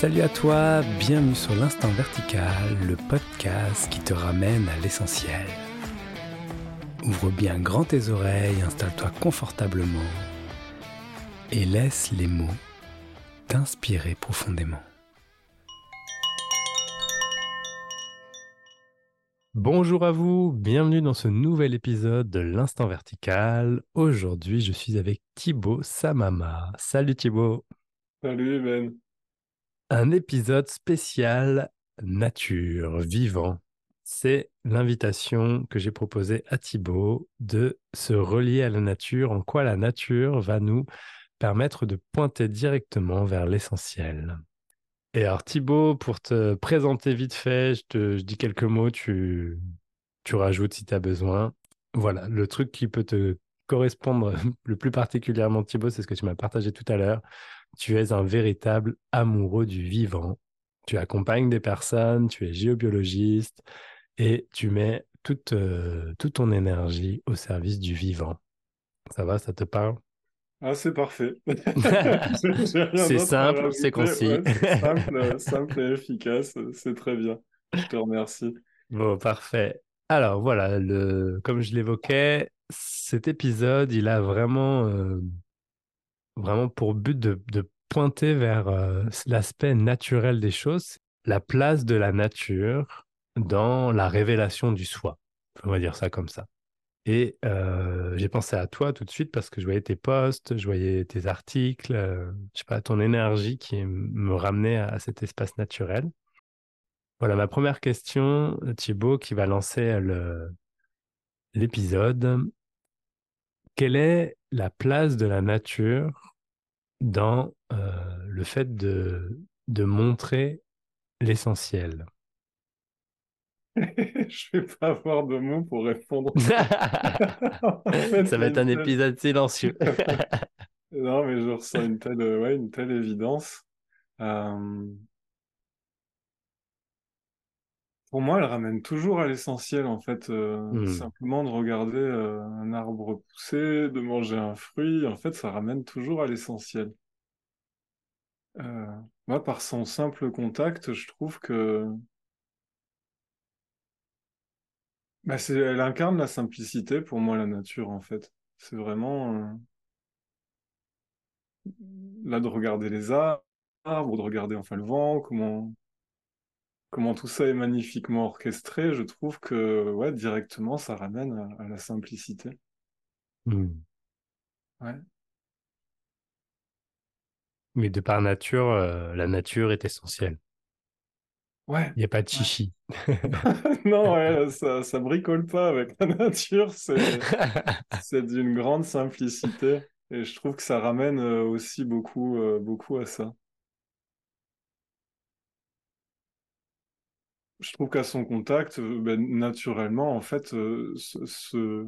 Salut à toi, bienvenue sur l'Instant Vertical, le podcast qui te ramène à l'essentiel. Ouvre bien grand tes oreilles, installe-toi confortablement et laisse les mots t'inspirer profondément. Bonjour à vous, bienvenue dans ce nouvel épisode de l'Instant Vertical. Aujourd'hui, je suis avec Thibaut Samama. Salut Thibaut. Salut Ben. Un épisode spécial nature, vivant. C'est l'invitation que j'ai proposée à Thibaut de se relier à la nature, en quoi la nature va nous permettre de pointer directement vers l'essentiel. Et alors Thibaut, pour te présenter vite fait, je te dis quelques mots, tu, tu rajoutes si tu as besoin. Voilà, le truc qui peut te correspondre le plus particulièrement Thibaut, c'est ce que tu m'as partagé tout à l'heure. Tu es un véritable amoureux du vivant. Tu accompagnes des personnes, tu es géobiologiste et tu mets toute, euh, toute ton énergie au service du vivant. Ça va, ça te parle? Ah, c'est parfait. c'est simple, c'est concis. simple, simple et efficace. C'est très bien. Je te remercie. Bon, parfait. Alors voilà, le... comme je l'évoquais, cet épisode, il a vraiment, euh, vraiment pour but de, pointer vers euh, l'aspect naturel des choses, la place de la nature dans la révélation du soi. On va dire ça comme ça. Et euh, j'ai pensé à toi tout de suite parce que je voyais tes posts, je voyais tes articles, euh, je sais pas, ton énergie qui me ramenait à, cet espace naturel. Voilà ma première question, Thibaut, qui va lancer l'épisode. Quelle est la place de la nature dans euh, le fait de, de montrer l'essentiel je vais pas avoir de mots pour répondre. ça va être un épisode silencieux. non, mais je ressens une telle, ouais, une telle évidence. Euh, pour moi, elle ramène toujours à l'essentiel, en fait. Euh, hmm. Simplement de regarder euh, un arbre pousser, de manger un fruit, en fait, ça ramène toujours à l'essentiel. moi, par son simple contact, je trouve que Bah, elle incarne la simplicité pour moi, la nature, en fait. C'est vraiment euh, là de regarder les arbres, de regarder enfin le vent, comment comment tout ça est magnifiquement orchestré. Je trouve que ouais, directement, ça ramène à, la simplicité. Ouais. Mais de par nature, euh, la nature est essentielle. Ouais. Il n'y a pas de chichi. non, ça, ça bricole pas avec la nature. C'est d'une grande simplicité. Et je trouve que ça ramène euh, aussi beaucoup, euh, beaucoup à ça. Je trouve qu'à son contact, euh, ben, naturellement, en fait, ce,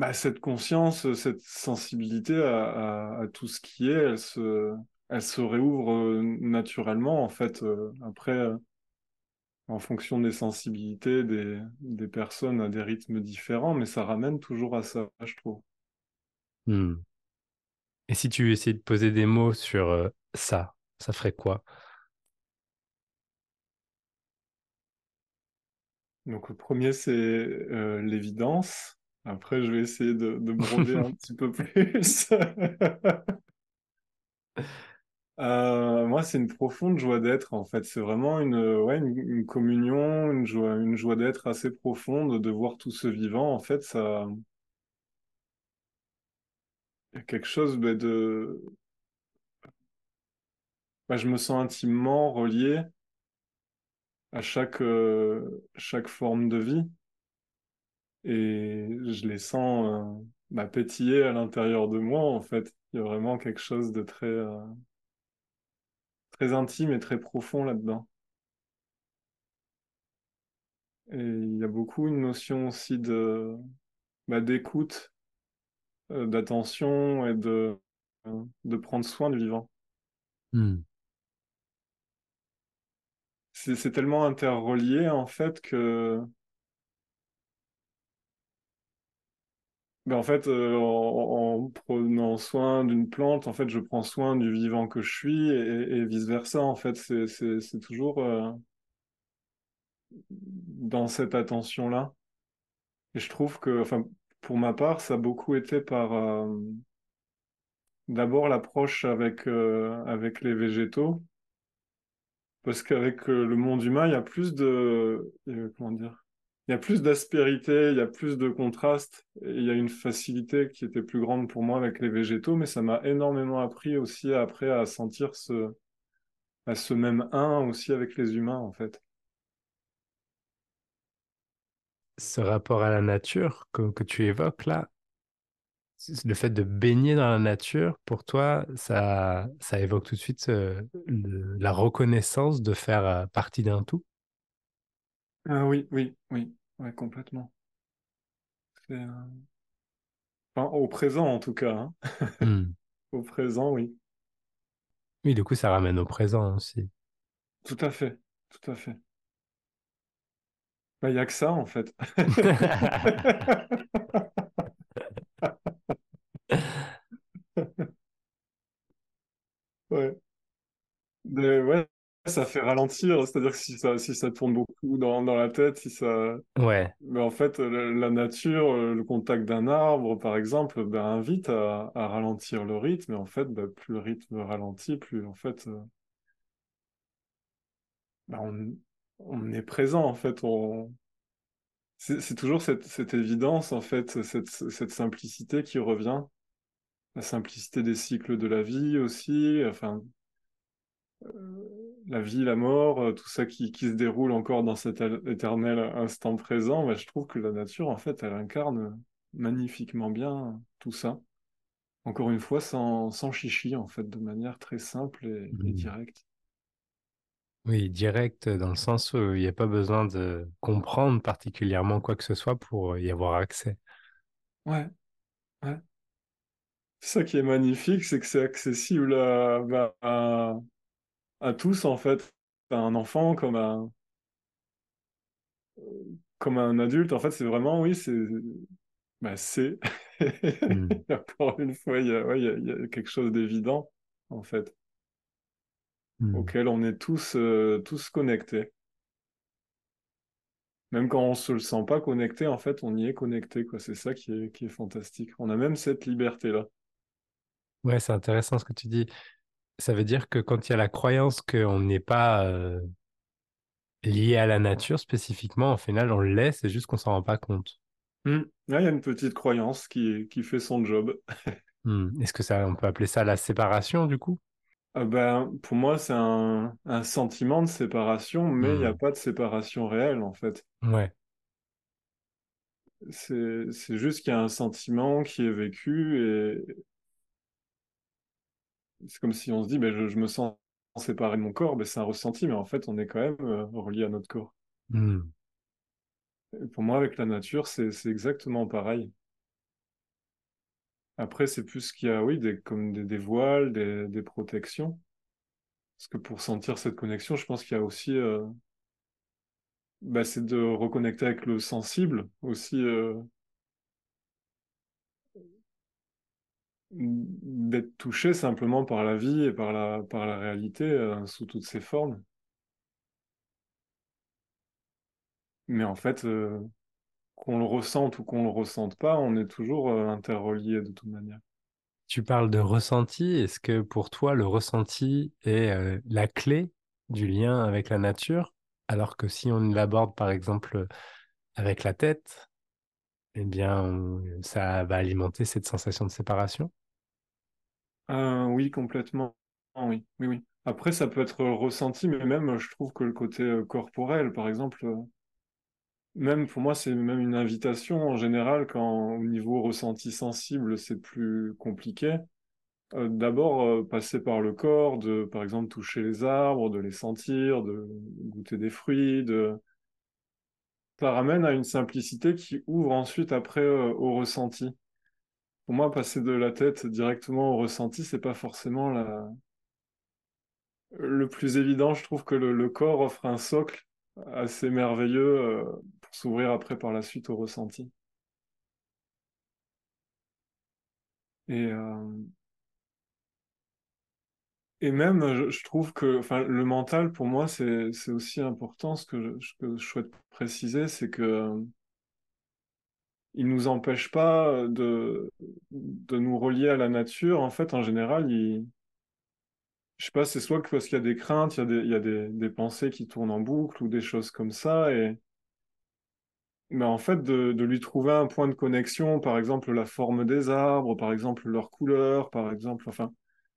bah, cette conscience, cette sensibilité à, tout ce qui est, elle se, réouvre euh, naturellement, en fait, euh, après, euh, en fonction des sensibilités des, des, personnes à des rythmes différents, mais ça ramène toujours à ça, je trouve. Hmm. Et si tu essayais de poser des mots sur ça, ça ferait quoi? Donc le premier, c'est l'évidence. Après, je vais essayer de, de broder un petit peu plus. Euh, moi, c'est une profonde joie d'être, en fait. C'est vraiment une, ouais, une, communion, une joie, une joie d'être assez profonde, de voir tout ce vivant. En fait, ça. Il y a quelque chose bah, de. Bah, je me sens intimement relié à chaque, euh, chaque forme de vie. Et je les sens euh, bah, pétiller à l'intérieur de moi, en fait. Il y a vraiment quelque chose de très très intime et très profond là-dedans. Et il y a beaucoup une notion aussi de bah, d'écoute, euh, d'attention et de, de prendre soin du vivant. Hmm. C'est tellement interrelié en fait que Ben, en fait, euh, en, en prenant soin d'une plante, en fait, je prends soin du vivant que je suis et, et vice-versa. En fait, c'est, toujours euh, dans cette attention-là. Et je trouve que, enfin, pour ma part, ça a beaucoup été par euh, d'abord l'approche avec, avec les végétaux. Parce qu'avec euh, le monde humain, il y a plus de, euh, comment dire, il y a plus d'aspérité, il y a plus de contraste, et il y a une facilité qui était plus grande pour moi avec les végétaux, mais ça m'a énormément appris aussi après à sentir ce, à ce même un aussi avec les humains, en fait. Ce rapport à la nature que, tu évoques là, le fait de baigner dans la nature, pour toi, ça, ça évoque tout de suite euh, le- la reconnaissance de faire euh, partie d'un tout? Ah oui, oui, oui, ouais, complètement. Euh, enfin, au présent, en tout cas, hein. Hmm. Au présent, oui. Oui, du coup, ça ramène au présent aussi. Tout à fait, tout à fait. Bah, il y a que ça, en fait. Ouais. Mais ouais, ça fait ralentir, c'est-à-dire que si ça, si ça tourne beaucoup dans, dans la tête, si ça... Ouais. Mais en fait, la, la nature, euh, le contact d'un arbre, par exemple, ben, invite à, à ralentir le rythme, et en fait, ben, plus le rythme ralentit, plus, en fait, ben, on, on est présent, en fait, on... C'est c'est toujours cette, cette évidence, en fait, cette, cette simplicité qui revient, la simplicité des cycles de la vie aussi, enfin, la vie, la mort, euh, tout ça qui, qui se déroule encore dans cet éternel instant présent, bah, je trouve que la nature, en fait, elle incarne magnifiquement bien tout ça. Encore une fois, sans, sans chichi, en fait, de manière très simple et, et Hmm. directe. Oui, direct dans le sens où il n'y a pas besoin de comprendre particulièrement quoi que ce soit pour y avoir accès. Ouais. Ça qui est magnifique, c'est que c'est accessible à, bah, à, à tous, en fait. À un enfant comme à, comme à un adulte. En fait, c'est vraiment, oui, c'est Bah, c'est. Hmm. Encore une fois, il y a, ouais, y a, y a quelque chose d'évident, en fait, Hmm. auquel on est tous, euh, tous connectés. Même quand on se le sent pas connecté, en fait, on y est connecté, quoi. C'est ça qui est, qui est fantastique. On a même cette liberté-là. Ouais, c'est intéressant ce que tu dis. Ça veut dire que quand il y a la croyance qu'on n'est pas euh, lié à la nature spécifiquement, au final, on l'est, c'est juste qu'on s'en rend pas compte. Là, il y a une petite croyance qui, qui fait son job. Hmm. Est-ce que ça, on peut appeler ça la séparation du coup? Ah ben, pour moi, c'est un, un sentiment de séparation, mais il n'y a pas de séparation réelle, en fait. Ouais. C'est, c'est juste qu'il y a un sentiment qui est vécu c'est comme si on se dit, ben, je, je me sens séparé de mon corps, ben, c'est un ressenti, mais en fait, on est quand même euh, relié à notre corps. Et pour moi, avec la nature, c'est, exactement pareil. Après, c'est plus qu'il y a, oui, des, comme des, des voiles, des, des protections. Parce que pour sentir cette connexion, je pense qu'il y a aussi, euh, ben, c'est de reconnecter avec le sensible, aussi, euh, d'être touché simplement par la vie et par la, par la réalité, euh, sous toutes ses formes. Mais en fait, euh, qu'on le ressente ou qu'on le ressente pas, on est toujours euh, interreliés de toute manière. Tu parles de ressenti. Est-ce que pour toi, le ressenti est la clé du lien avec la nature? Alors que si on l'aborde par exemple avec la tête, eh bien, ça va alimenter cette sensation de séparation. Euh, oui, complètement. Oui, oui, oui. Après, ça peut être ressenti, mais même, je trouve que le côté corporel, par exemple, même pour moi, c'est même une invitation en général quand au niveau ressenti sensible, c'est plus compliqué. D'abord, passer par le corps, de, par exemple, toucher les arbres, de les sentir, de goûter des fruits, de ça ramène à une simplicité qui ouvre ensuite après au ressenti. Pour moi, passer de la tête directement au ressenti, c'est pas forcément la... le plus évident. Je trouve que le, corps offre un socle assez merveilleux euh, pour s'ouvrir après par la suite au ressenti. Et, euh, même, je, trouve que le mental, pour moi, c'est, aussi important. Ce que je souhaite préciser, c'est que il nous empêche pas de, de nous relier à la nature. En fait, en général, il, je sais pas, c'est soit parce qu'il y a des craintes, il y a des, il y a des, des pensées qui tournent en boucle ou des choses comme ça. Et, mais en fait, de, de lui trouver un point de connexion, par exemple la forme des arbres, par exemple leur couleur, par exemple, enfin,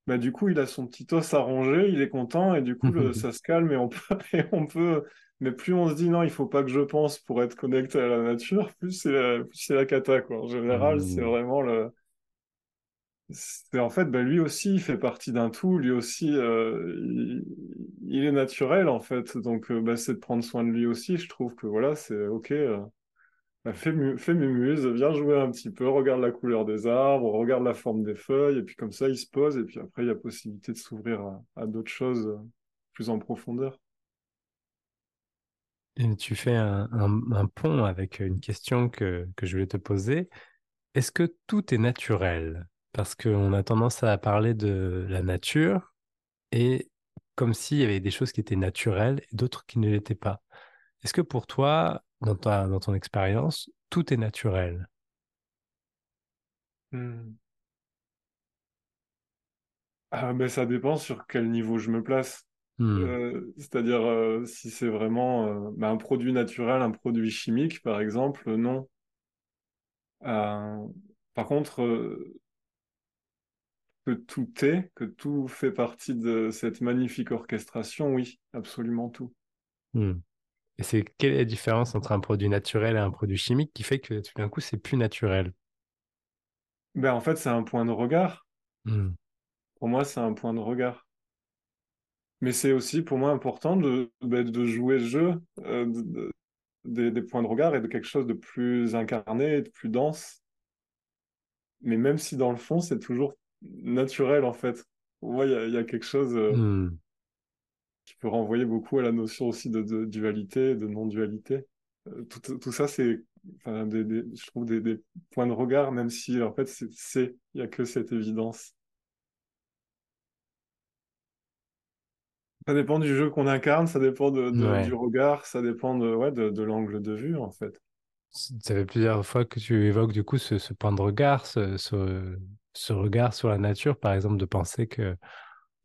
bah, du coup, il a son petit os arrangé, il est content et du coup, le- ça se calme et on peut, et on peut, mais plus on se dit non, il faut pas que je pense pour être connecté à la nature, plus c'est la, plus c'est la cata, quoi. En général, c'est Hmm. vraiment le, c'est en fait, bah, lui aussi, il fait partie d'un tout, lui aussi, euh, il, il est naturel, en fait. Donc, euh, bah, c'est de prendre soin de lui aussi. Je trouve que voilà, c'est ok. euh, bah, fais, mu- fais mumuse, viens jouer un petit peu, regarde la couleur des arbres, regarde la forme des feuilles, et puis comme ça, il se pose, et puis après, il y a possibilité de s'ouvrir à, à d'autres choses plus en profondeur. Tu fais un, pont avec une question que, je voulais te poser. Est-ce que tout est naturel? Parce qu'on a tendance à parler de la nature et comme s'il y avait des choses qui étaient naturelles et d'autres qui ne l'étaient pas. Est-ce que pour toi, dans ton expérience, tout est naturel? Hmm. Ah, ben, ça dépend sur quel niveau je me place. Hmm, Euh, c'est-à-dire, euh, si c'est vraiment euh, bah, un produit naturel, un produit chimique, par exemple, non. Par contre, que tout est, que tout fait partie de cette magnifique orchestration, oui, absolument tout. hmm. Et c'est quelle est la différence entre un produit naturel et un produit chimique qui fait que tout d'un coup, c'est plus naturel? Ben, en fait, c'est un point de regard. Hmm, Pour moi, c'est un point de regard. Mais c'est aussi pour moi important de, ben, de jouer le jeu euh, de- de- des, points de regard et de quelque chose de plus incarné et de plus dense. Mais même si dans le fond, c'est toujours naturel, en fait. Il y y a quelque chose euh, hmm. qui peut renvoyer beaucoup à la notion aussi de, dualité, de non-dualité. Euh, tout, tout ça, c'est, enfin, je trouve, des, des points de regard, même si, en fait, c'est, il y a que cette évidence. Ça dépend du jeu qu'on incarne, ça dépend de, de- du regard, ça dépend de, ouais, de, l'angle de vue, en fait. Ça fait plusieurs fois que tu évoques du coup ce, ce point de regard, ce, ce, ce regard sur la nature, par exemple, de penser que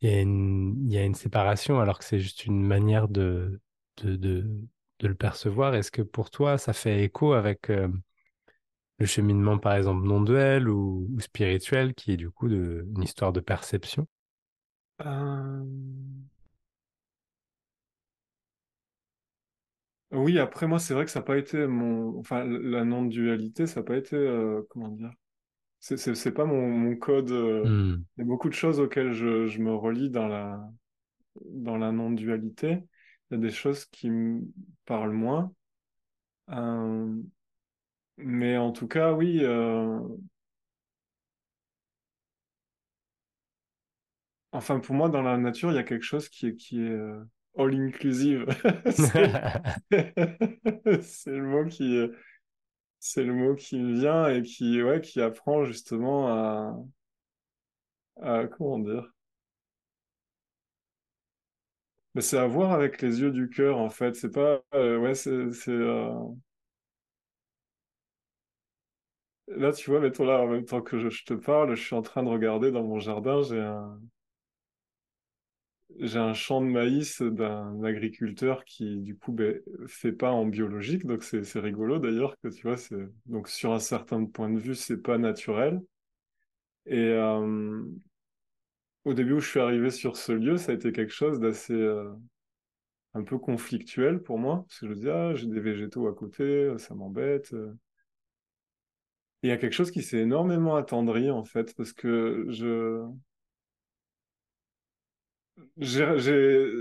il y a une, il y a une séparation alors que c'est juste une manière de, le percevoir. Est-ce que pour toi, ça fait écho avec euh, le cheminement, par exemple, non-duel ou, ou spirituel, qui est du coup une histoire de perception? Euh, Oui, après, moi, c'est vrai que ça n'a pas été mon... Enfin, la non-dualité, ça n'a pas été... euh, Comment dire? C'est c'est- c'est pas mon, mon code... euh, Hmm, Il y a beaucoup de choses auxquelles je, je me relie dans la, dans la non-dualité. Il y a des choses qui me parlent moins. Euh, mais en tout cas, oui... euh, Enfin, pour moi, dans la nature, il y a quelque chose qui est, qui est euh, all-inclusive. C'est c'est le mot qui, c'est le mot qui me vient et qui, ouais, qui apprend justement à, à comment dire? Mais c'est à voir avec les yeux du cœur, en fait. C'est pas, euh, ouais, c'est, c'est, euh, là, tu vois, mettons là, en même temps que je, je te parle, je suis en train de regarder dans mon jardin, j'ai un, j'ai un champ de maïs d'un agriculteur qui, du coup, ben, fait pas en biologique, donc c'est, rigolo d'ailleurs que tu vois, donc sur un certain point de vue, c'est pas naturel. Et, euh, au début où je suis arrivé sur ce lieu, ça a été quelque chose d'assez, euh, un peu conflictuel pour moi, parce que je me dis, ah, j'ai des végétaux à côté, ça m'embête. Et il y a quelque chose qui s'est énormément attendri, en fait, parce que je,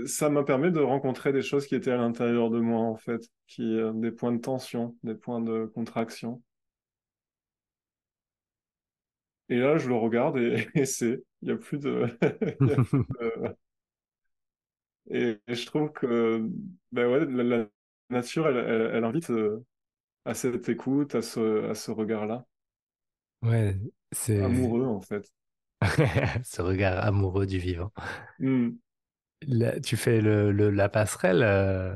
ça m'a permis de rencontrer des choses qui étaient à l'intérieur de moi, en fait, qui, euh, des points de tension, des points de contraction. Et là, je le regarde et, et c'est, il y a plus de, il y a plus de- et, et je trouve que, ben ouais, la, la nature, elle, elle, elle invite euh, à cette écoute, à ce, à ce regard-là. Ouais, C'est amoureux en fait. ce regard amoureux du vivant. Là, tu fais le, le- la passerelle. euh,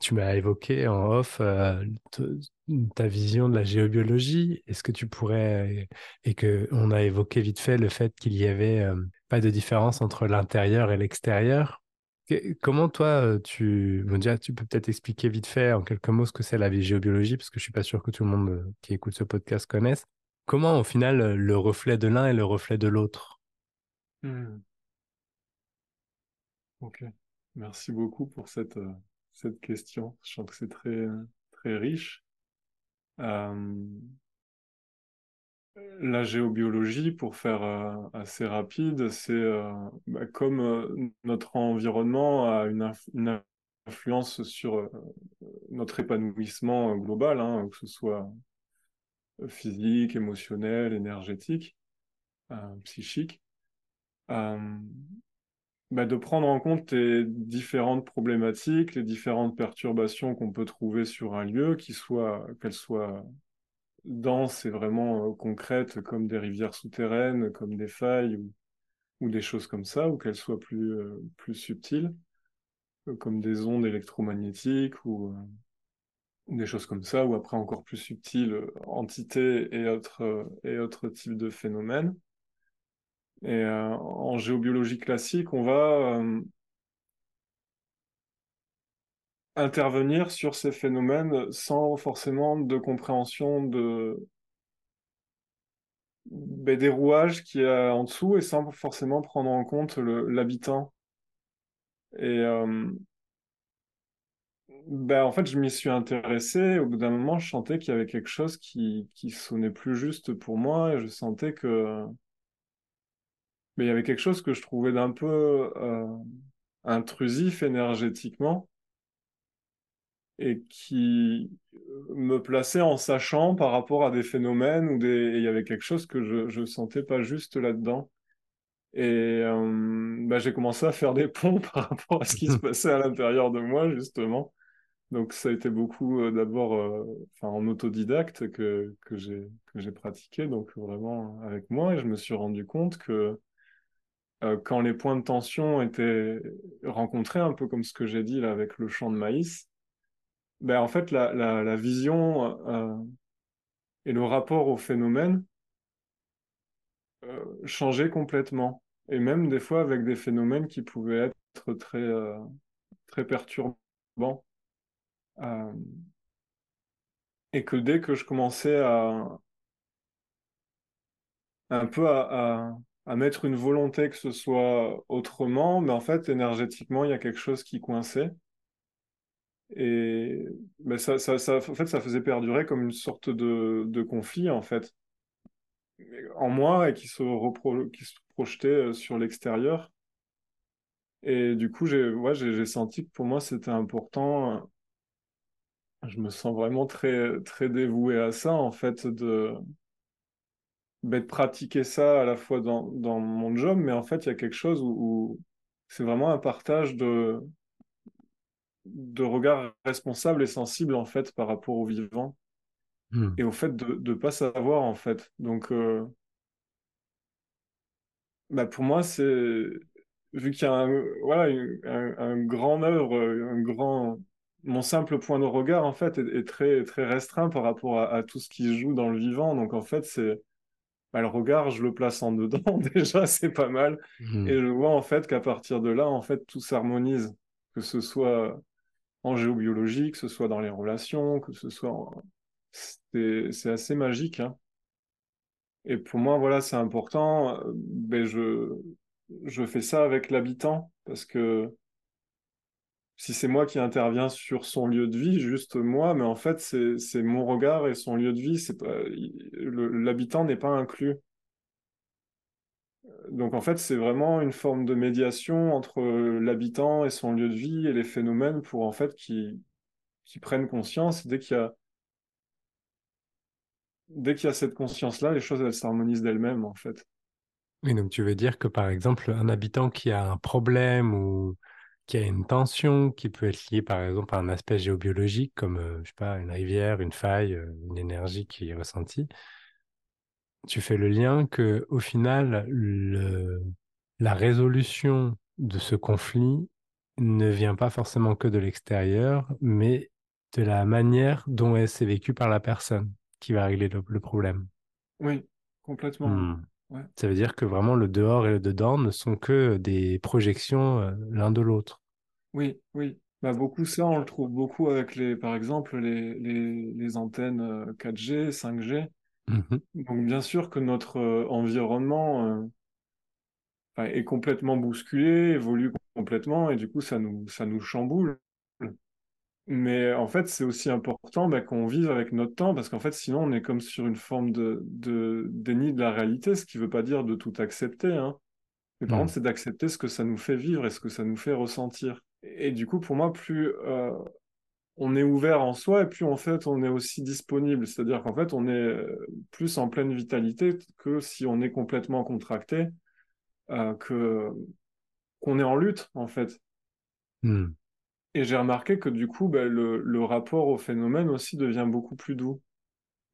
tu m'as évoqué en off euh, te- ta vision de la géobiologie. Est-ce que tu pourrais, et que on a évoqué vite fait le fait qu'il y avait euh, pas de différence entre l'intérieur et l'extérieur. Comment toi, tu, bon, déjà, tu peux peut-être expliquer vite fait en quelques mots ce que c'est la géobiologie, parce que je suis pas sûr que tout le monde qui écoute ce podcast connaisse. Comment, au final, euh, le reflet de l'un est le reflet de l'autre? Hmm. Ok. Merci beaucoup pour cette, euh, cette question. Je sens que c'est très, euh, riche. La géobiologie, pour faire assez rapide, c'est bah, comme notre environnement a une, inf- une influence sur notre épanouissement global, hein, que ce soit physique, émotionnel, énergétique, euh, psychique. Euh, bah, de prendre en compte les différentes problématiques, les différentes perturbations qu'on peut trouver sur un lieu, qu'elles soient denses et vraiment euh, concrètes, comme des rivières souterraines, comme des failles ou, des choses comme ça, ou qu'elles soient plus, plus subtiles, comme des ondes électromagnétiques ou des choses comme ça, ou après encore plus subtiles, euh, entités et autres, euh, et autres types de phénomènes. Et euh, en géobiologie classique, on va intervenir sur ces phénomènes sans forcément de compréhension de, ben, des rouages qu'il y a en dessous et sans forcément prendre en compte l'habitant. Et ben, en fait, je m'y suis intéressé. Au bout d'un moment, je sentais qu'il y avait quelque chose qui, qui sonnait plus juste pour moi et je sentais que mais il y avait quelque chose que je trouvais d'un peu euh, intrusif énergétiquement et qui me plaçait en sachant par rapport à des phénomènes ou des... il y avait quelque chose que je, je sentais pas juste là-dedans. Et euh, bah, j'ai commencé à faire des ponts par rapport à ce qui se passait à l'intérieur de moi, justement. Donc ça a été beaucoup euh, d'abord euh, en autodidacte que, que j'ai pratiqué, donc vraiment avec moi, et je me suis rendu compte que euh, quand les points de tension étaient rencontrés, un peu comme ce que j'ai dit là avec le champ de maïs, ben, en fait, la, la, vision et le rapport au phénomène changeaient complètement. Et même des fois avec des phénomènes qui pouvaient être très, très perturbants. Euh, et que dès que je commençais à un peu à, à, mettre une volonté que ce soit autrement, mais en fait, énergétiquement, il y a quelque chose qui coinçait. Et ben ça, ça, ça, en fait, ça faisait perdurer comme une sorte de, de conflit, en fait, en moi et qui se, repro qui se projetait euh, sur l'extérieur. Et du coup, j'ai ouais, senti que pour moi, c'était important. Je me sens vraiment très, très dévoué à ça, en fait, de, ben, de pratiquer ça à la fois dans, dans mon job, mais en fait, il y a quelque chose où, où c'est vraiment un partage de, de regard responsable et sensible, en fait, par rapport au vivant. Hmm. et au fait de ne pas savoir en fait. Donc euh, bah pour moi c'est vu qu'il y a un, voilà un, un grand œuvre, un grand mon simple point de regard en fait est, est très très restreint par rapport à, à, tout ce qui se joue dans le vivant. Donc en fait c'est bah, le regard je le place en dedans déjà c'est pas mal Hmm. et je vois en fait qu'à partir de là en fait tout s'harmonise que ce soit en géobiologie, que ce soit dans les relations, que ce soit en... c'est assez magique hein. Et pour moi, voilà, c'est important. Euh, Ben, je, je fais ça avec l'habitant parce que si c'est moi qui interviens sur son lieu de vie, juste moi, mais en fait, c'est, mon regard et son lieu de vie, c'est l'habitant n'est pas inclus. Donc, en fait, c'est vraiment une forme de médiation entre l'habitant et son lieu de vie et les phénomènes pour, en fait, qu'ils qu'ils prennent conscience. Dès qu'il y a, dès qu'il y a cette conscience-là, les choses, s'harmonisent d'elles-mêmes, en fait. Oui, donc tu veux dire que par exemple, un habitant qui a un problème ou qui a une tension qui peut être liée par exemple à un aspect géobiologique comme, euh, je sais pas, une rivière, une faille, euh, une énergie qui est ressentie, tu fais le lien que au final, le, la résolution de ce conflit ne vient pas forcément que de l'extérieur, mais de la manière dont elle s'est vécue par la personne qui va régler le, le problème. Oui, complètement. Hmm. Ouais. Ça veut dire que vraiment le dehors et le dedans ne sont que des projections euh, l'un de l'autre. Oui, oui. Bah, beaucoup ça, on le trouve beaucoup avec les, par exemple, les, les, les antennes euh, 4G, 5G. Mhm. Donc bien sûr que notre euh, environnement euh, est complètement bousculé, évolue complètement, et du coup ça nous, ça nous chamboule. Mais en fait, c'est aussi important bah, qu'on vive avec notre temps, parce qu'en fait, sinon, on est comme sur une forme de, de déni de la réalité, ce qui ne veut pas dire de tout accepter. Hein. Mais par Mm. contre, c'est d'accepter ce que ça nous fait vivre et ce que ça nous fait ressentir. Et du coup, pour moi, plus euh, on est ouvert en soi, et plus en fait, on est aussi disponible. C'est-à-dire qu'en fait, on est euh, plus en pleine vitalité que si on est complètement contracté, euh, que qu'on est en lutte, en fait. Mm. Et j'ai remarqué que du coup, ben, le, le rapport au phénomène aussi devient beaucoup plus doux,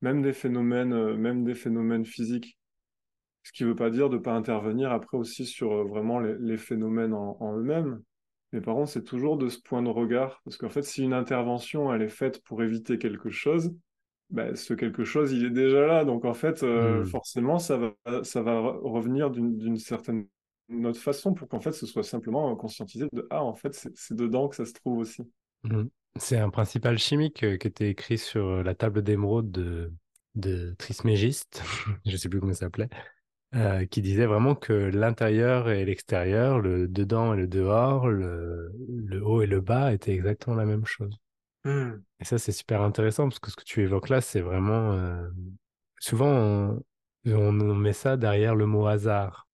même des phénomènes, euh, même des phénomènes physiques. Ce qui ne veut pas dire de ne pas intervenir après aussi sur euh, vraiment les, les phénomènes en, en eux-mêmes. Mais par contre, c'est toujours de ce point de regard, parce qu'en fait, si une intervention elle est faite pour éviter quelque chose, ben, ce quelque chose il est déjà là. Donc en fait, euh, Mm. forcément, ça va, ça va re- revenir d'une d'une certaine autre façon pour qu'en fait, ce soit simplement euh, conscientisé de ah en fait, c'est dedans que ça se trouve aussi. Mm. C'est un principal chimique euh, qui était écrit sur la table d'émeraude de, de Trismégiste, je sais plus comment ça s'appelait, euh, qui disait vraiment que l'intérieur et l'extérieur, le dedans et le dehors, le, le haut et le bas étaient exactement la même chose. Hmm. Et ça, c'est super intéressant parce que ce que tu évoques là, c'est vraiment... euh, Souvent, on, on met ça derrière le mot hasard.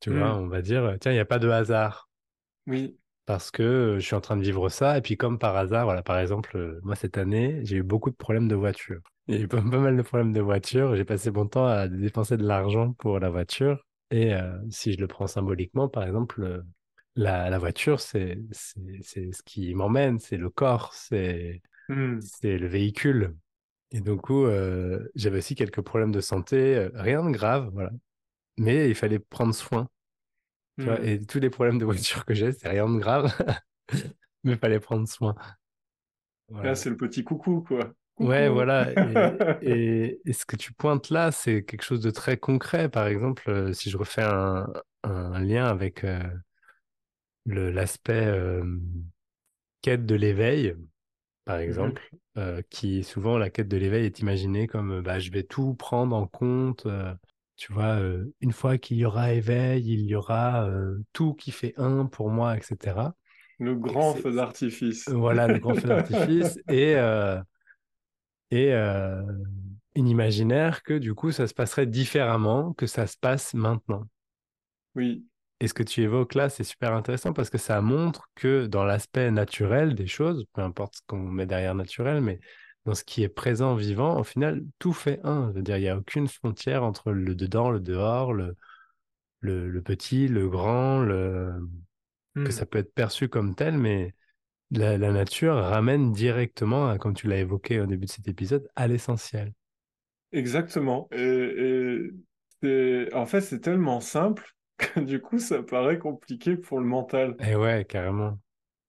Tu vois, Hmm. on va dire, tiens, il n'y a pas de hasard. Oui. parce que je suis en train de vivre ça. Et puis comme par hasard, voilà, par exemple, moi cette année, j'ai eu beaucoup de problèmes de voiture. A eu pas, pas mal de problèmes de voiture. J'ai passé mon temps à dépenser de l'argent pour la voiture. Et euh, si je le prends symboliquement, par exemple, la, la voiture, c'est, ce qui m'emmène, c'est le corps, c'est, c'est le véhicule. Et du coup, euh, j'avais aussi quelques problèmes de santé, rien de grave, voilà. Mais il fallait prendre soin. Tu vois, Hmm. et tous les problèmes de voiture que j'ai, c'est rien de grave, mais il fallait prendre soin. Là, Voilà. c'est le petit coucou, quoi. Ouais, Coucou. voilà. Et, et, et ce que tu pointes là, c'est quelque chose de très concret. Par exemple, euh, si je refais un, un lien avec euh, l'aspect euh, quête de l'éveil, par Mhm. exemple, euh, qui souvent la quête de l'éveil est imaginée comme bah, je vais tout prendre en compte. euh, tu vois, euh, une fois qu'il y aura éveil, il y aura euh, tout qui fait un pour moi, etc. Le grand feu d'artifice. voilà le grand feu d'artifice et euh, et euh, une imaginaire que du coup ça se passerait différemment que ça se passe maintenant. Oui. Et ce que tu évoques là, c'est super intéressant parce que ça montre que dans l'aspect naturel des choses, peu importe ce qu'on met derrière naturel, mais dans ce qui est présent, vivant, au final, tout fait un. Je veux dire, il n'y a aucune frontière entre le dedans, le dehors, le, le, le petit, le grand, le... que Hmm. ça peut être perçu comme tel, mais la, la nature ramène directement, à, comme tu l'as évoqué au début de cet épisode, à l'essentiel. Exactement. Et, en fait, c'est tellement simple que du coup, ça paraît compliqué pour le mental. Et ouais, carrément.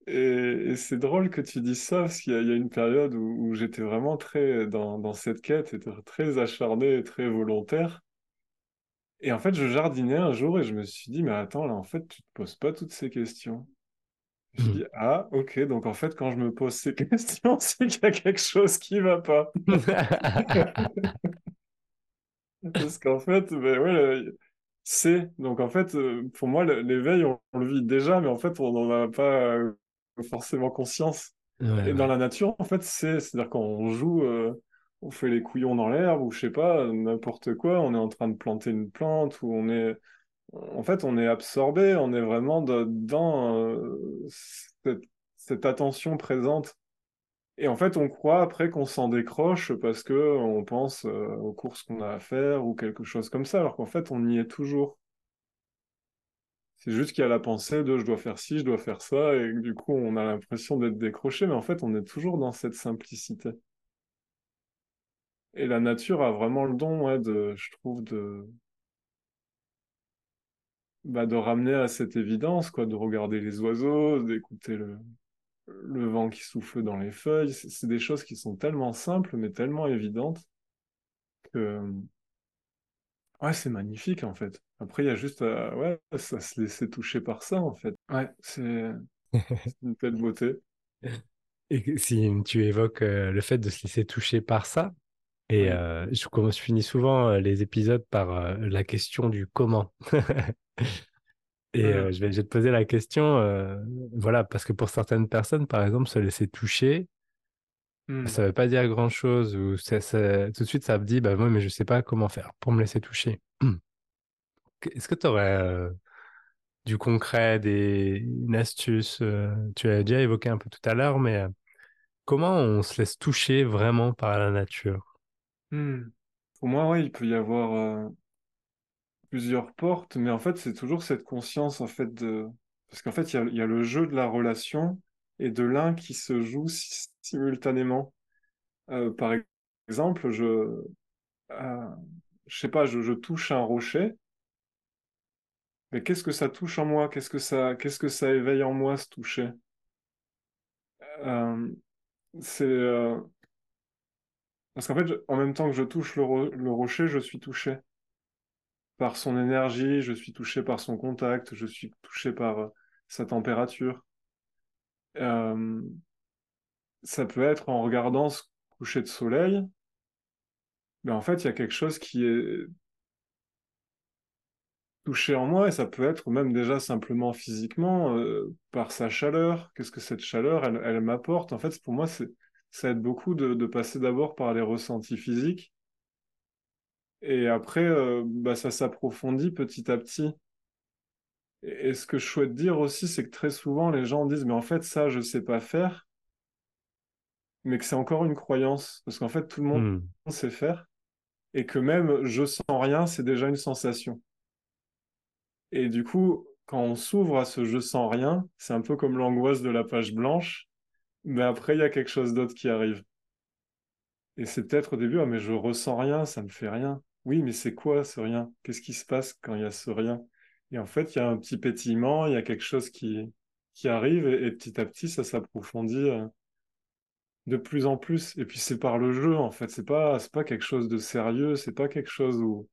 Et, et c'est drôle que tu dises ça, parce qu'il y a, il y a une période où, où j'étais vraiment très dans, dans cette quête, et très acharné et très volontaire. Et en fait, je jardinais un jour et je me suis dit, mais attends, là, en fait, tu te poses pas toutes ces questions. Je me suis Mm. dit, ah, ok, donc en fait, quand je me pose ces questions, c'est qu'il y a quelque chose qui va pas. Parce qu'en fait, ben ouais, c'est. Donc en fait, euh, pour moi, l'éveil, on, on le vit déjà, mais en fait, on n'en a pas euh, forcément conscience. Ouais, Et dans ouais. la nature, en fait, c'est. C'est-à-dire quand on joue, euh, on fait les couillons dans l'herbe, ou je sais pas, n'importe quoi, on est en train de planter une plante, ou on est. En fait, on est absorbé, on est vraiment de- dans euh, cette, cette attention présente. Et en fait, on croit après qu'on s'en décroche parce que on pense euh, aux courses qu'on a à faire ou quelque chose comme ça, alors qu'en fait, on y est toujours. C'est juste qu'il y a la pensée de je dois faire ci, je dois faire ça, et du coup, on a l'impression d'être décroché, mais en fait, on est toujours dans cette simplicité. Et la nature a vraiment le don, ouais, de, je trouve, de, bah, de ramener à cette évidence, quoi, de regarder les oiseaux, d'écouter le, le vent qui souffle dans les feuilles. C'est des choses qui sont tellement simples, mais tellement évidentes que, ouais, c'est magnifique, en fait. Après, il y a juste à, ouais, ça se laisser toucher par ça, en fait. Ouais, c'est une telle beauté. Et si tu évoques euh, le fait de se laisser toucher par ça, et euh, je, finis souvent euh, les épisodes par euh, la question du comment. Et euh, je vais, je vais te poser la question, euh, voilà, parce que pour certaines personnes, par exemple, se laisser toucher, Hmm. ça veut pas dire grand-chose, ou ça, ça- tout de suite, ça me dit, bah moi, mais je sais pas comment faire pour me laisser toucher. Est-ce que tu aurais du concret, des, une astuce, euh, tu l'as déjà évoqué un peu tout à l'heure, mais euh, comment on se laisse toucher vraiment par la nature? Hmm. Pour moi, ouais, il peut y avoir euh, plusieurs portes, mais en fait, c'est toujours cette conscience, en fait, de... Parce qu'en fait, il y a, il y a le jeu de la relation et de l'un qui se joue si- simultanément. Euh, par exemple, je, euh, sais pas, je, touche un rocher, mais qu'est-ce que ça touche en moi? Qu'est-ce que ça, que ça éveille en moi, ce toucher? Euh, c'est parce qu'en fait, en même temps que je touche le, le rocher, je suis touché par son énergie, je suis touché par son contact, je suis touché par sa température. Euh, ça peut être en regardant ce coucher de soleil, mais en fait, il y a quelque chose qui est touché en moi, et ça peut être même déjà simplement physiquement, euh, par sa chaleur. Qu'est-ce que cette chaleur, elle, m'apporte? En fait, pour moi, c'est, ça aide beaucoup de, de passer d'abord par les ressentis physiques, et après, euh, bah, ça s'approfondit petit à petit. Et, et ce que je souhaite dire aussi, c'est que très souvent, les gens disent, mais en fait, ça, je sais pas faire, mais que c'est encore une croyance, parce qu'en fait, tout le monde Hmm. sait faire, et que même je sens rien, c'est déjà une sensation. Et du coup, quand on s'ouvre à ce je sens rien, c'est un peu comme l'angoisse de la page blanche, mais après, il y a quelque chose d'autre qui arrive. Et c'est peut-être au début, ah, mais je ressens rien, ça me fait rien. Oui, mais c'est quoi ce rien? Qu'est-ce qui se passe quand il y a ce rien? Et en fait, il y a un petit pétillement, il y a quelque chose qui, qui arrive, et, et petit à petit, ça s'approfondit euh, de plus en plus. Et puis c'est par le jeu, en fait. C'est pas, c'est pas quelque chose de sérieux, c'est pas quelque chose où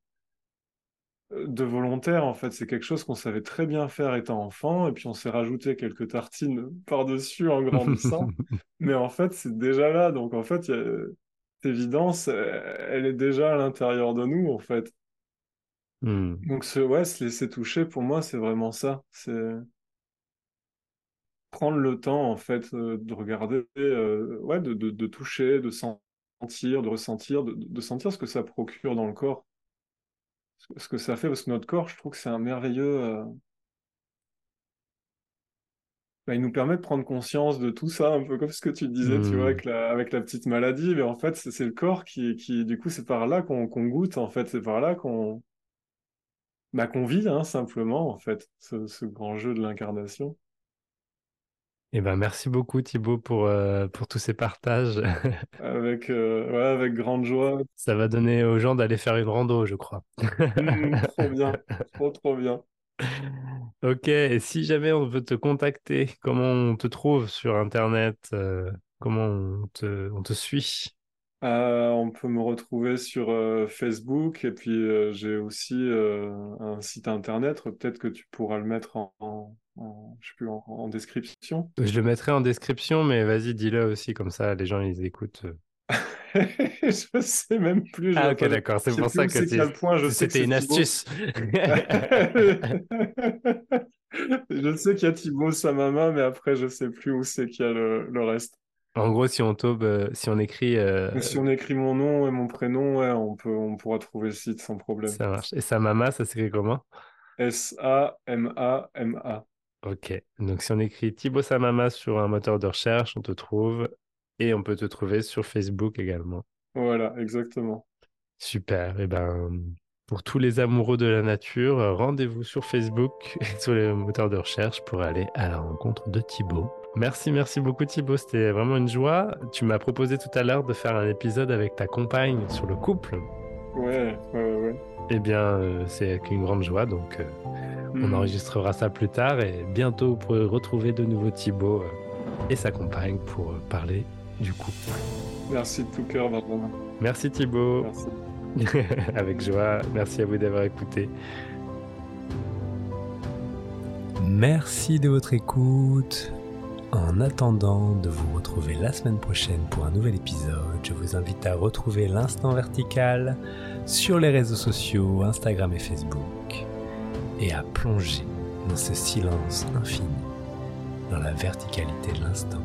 de volontaire, en fait. C'est quelque chose qu'on savait très bien faire étant enfant, et puis on s'est rajouté quelques tartines par-dessus en grandissant. Mais en fait, c'est déjà là. Donc, en fait, il y a... cette évidence, euh, elle est déjà à l'intérieur de nous, en fait. Hmm. Donc, ce, ouais, se laisser toucher, pour moi, c'est vraiment ça. C'est prendre le temps, en fait, euh, de regarder, euh, ouais, de, de, de toucher, de sentir, de ressentir, de, de sentir ce que ça procure dans le corps. Ce que ça fait, parce que notre corps, je trouve que c'est un merveilleux... euh, bah, il nous permet de prendre conscience de tout ça, un peu comme ce que tu disais, tu vois, Hmm. avec la, avec la petite maladie. Mais en fait, c'est le corps qui, qui, du coup, c'est par là qu'on qu'on goûte, en fait. C'est par là qu'on bah, qu'on vit, hein, simplement, en fait, ce, ce grand jeu de l'incarnation. Eh ben, merci beaucoup Thibaut pour, euh, pour tous ces partages. Avec, euh, ouais, avec grande joie. Ça va donner aux gens d'aller faire une rando, je crois. Hum, trop bien, trop, trop bien. Ok, et si jamais on veut te contacter, comment on te trouve sur Internet? euh, comment on te, on te suit? Euh, on peut me retrouver sur euh, Facebook et puis euh, j'ai aussi un site internet. Peut-être que tu pourras le mettre en, en- en- je sais plus, en, en description. Je le mettrai en description, mais vas-y, dis-le aussi, comme ça les gens ils écoutent. Je sais même plus, Ah ok, d'accord, c'est pour ça que c'était une astuce. Je sais qu'il y a Thibaut Samama, mais après je sais plus où c'est qu'il y a le, le reste. En gros, si on taube, euh, si on écrit, euh, si on écrit mon nom et mon prénom, ouais, on peut, on pourra trouver le site sans problème. ça marche. Et sa maman, ça s'écrit comment? S-A-M-A-M-A. Ok, donc si on écrit Thibaut Samama sur un moteur de recherche, on te trouve et on peut te trouver sur Facebook également. Voilà, exactement. Super. Et ben, pour tous les amoureux de la nature, rendez-vous sur Facebook et sur les moteurs de recherche pour aller à la rencontre de Thibaut. Merci, merci beaucoup Thibaut, c'était vraiment une joie. Tu m'as proposé tout à l'heure de faire un épisode avec ta compagne sur le couple. Ouais, ouais, ouais. Eh bien, euh, c'est avec une grande joie, donc euh, on Hmm. enregistrera ça plus tard et bientôt vous pourrez retrouver de nouveau Thibaut euh, et sa compagne pour euh, parler du couple. Merci de tout cœur, Benjamin. Merci Thibaut, Merci. avec joie, merci à vous d'avoir écouté. Merci de votre écoute. En attendant de vous retrouver la semaine prochaine pour un nouvel épisode, je vous invite à retrouver l'instant vertical sur les réseaux sociaux, Instagram et Facebook, et à plonger dans ce silence infini, dans la verticalité de l'instant.